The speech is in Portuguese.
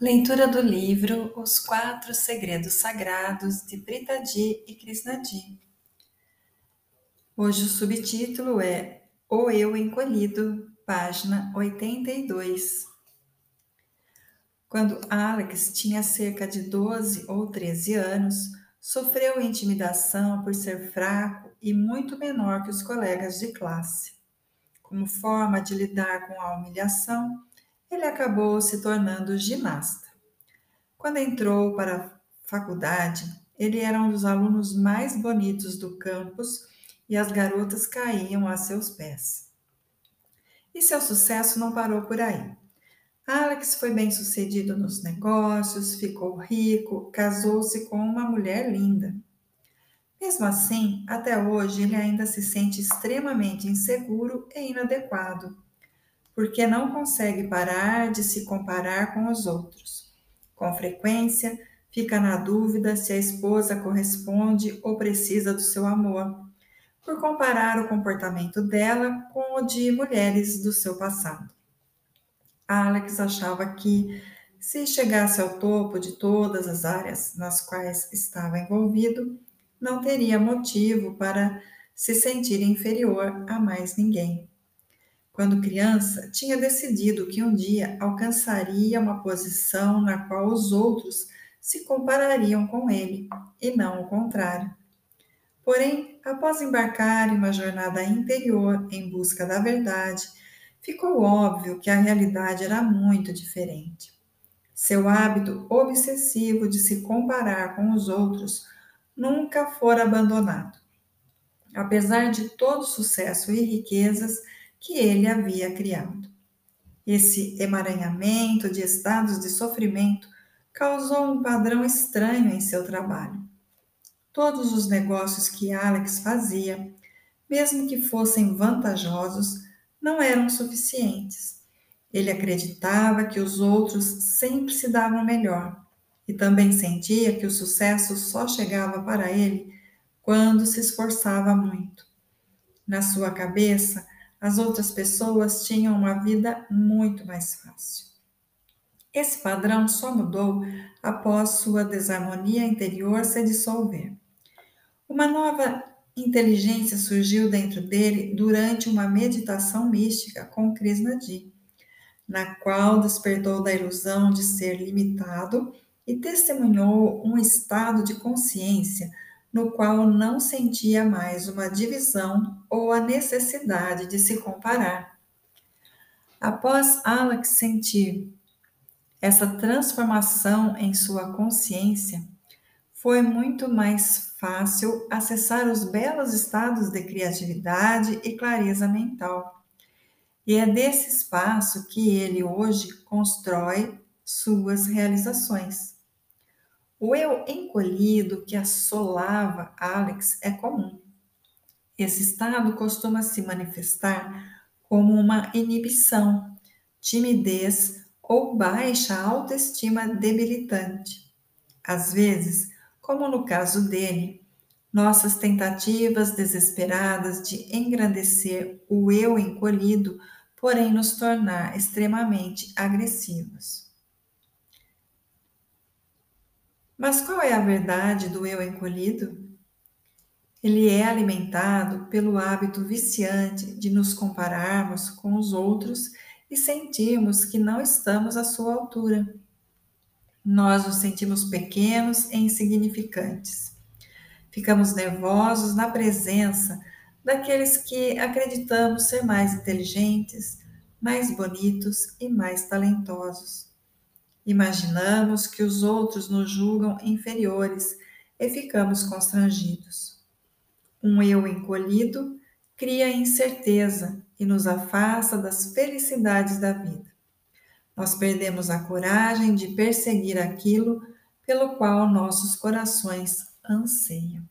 Leitura do livro Os Quatro Segredos Sagrados de Pritadi e Krishnadi. Hoje o subtítulo é O Eu Encolhido, página 82. Quando Alex tinha cerca de 12 ou 13 anos, sofreu intimidação por ser fraco e muito menor que os colegas de classe. Como forma de lidar com a humilhação, ele acabou se tornando ginasta. Quando entrou para a faculdade, ele era um dos alunos mais bonitos do campus e as garotas caíam a seus pés. E seu sucesso não parou por aí. Alex foi bem sucedido nos negócios, ficou rico, casou-se com uma mulher linda. Mesmo assim, até hoje ele ainda se sente extremamente inseguro e inadequado porque não consegue parar de se comparar com os outros. Com frequência, fica na dúvida se a esposa corresponde ou precisa do seu amor, por comparar o comportamento dela com o de mulheres do seu passado. Alex achava que, se chegasse ao topo de todas as áreas nas quais estava envolvido, não teria motivo para se sentir inferior a mais ninguém. Quando criança, tinha decidido que um dia alcançaria uma posição na qual os outros se comparariam com ele, e não o contrário. Porém, após embarcar em uma jornada interior em busca da verdade, ficou óbvio que a realidade era muito diferente. Seu hábito obsessivo de se comparar com os outros nunca fora abandonado. Apesar de todo sucesso e riquezas, que ele havia criado. Esse emaranhamento de estados de sofrimento causou um padrão estranho em seu trabalho. Todos os negócios que Alex fazia, mesmo que fossem vantajosos, não eram suficientes. Ele acreditava que os outros sempre se davam melhor e também sentia que o sucesso só chegava para ele quando se esforçava muito. Na sua cabeça, as outras pessoas tinham uma vida muito mais fácil. Esse padrão só mudou após sua desarmonia interior se dissolver. Uma nova inteligência surgiu dentro dele durante uma meditação mística com Krishnadi, na qual despertou da ilusão de ser limitado e testemunhou um estado de consciência no qual não sentia mais uma divisão ou a necessidade de se comparar. Após Alex sentir essa transformação em sua consciência, foi muito mais fácil acessar os belos estados de criatividade e clareza mental. E é desse espaço que ele hoje constrói suas realizações. O eu encolhido que assolava Alex é comum. Esse estado costuma se manifestar como uma inibição, timidez ou baixa autoestima debilitante. Às vezes, como no caso dele, nossas tentativas desesperadas de engrandecer o eu encolhido, porém nos tornar extremamente agressivos. Mas qual é a verdade do eu encolhido? Ele é alimentado pelo hábito viciante de nos compararmos com os outros e sentirmos que não estamos à sua altura. Nós nos sentimos pequenos e insignificantes. Ficamos nervosos na presença daqueles que acreditamos ser mais inteligentes, mais bonitos e mais talentosos. Imaginamos que os outros nos julgam inferiores e ficamos constrangidos. Um eu encolhido cria incerteza e nos afasta das felicidades da vida. Nós perdemos a coragem de perseguir aquilo pelo qual nossos corações anseiam.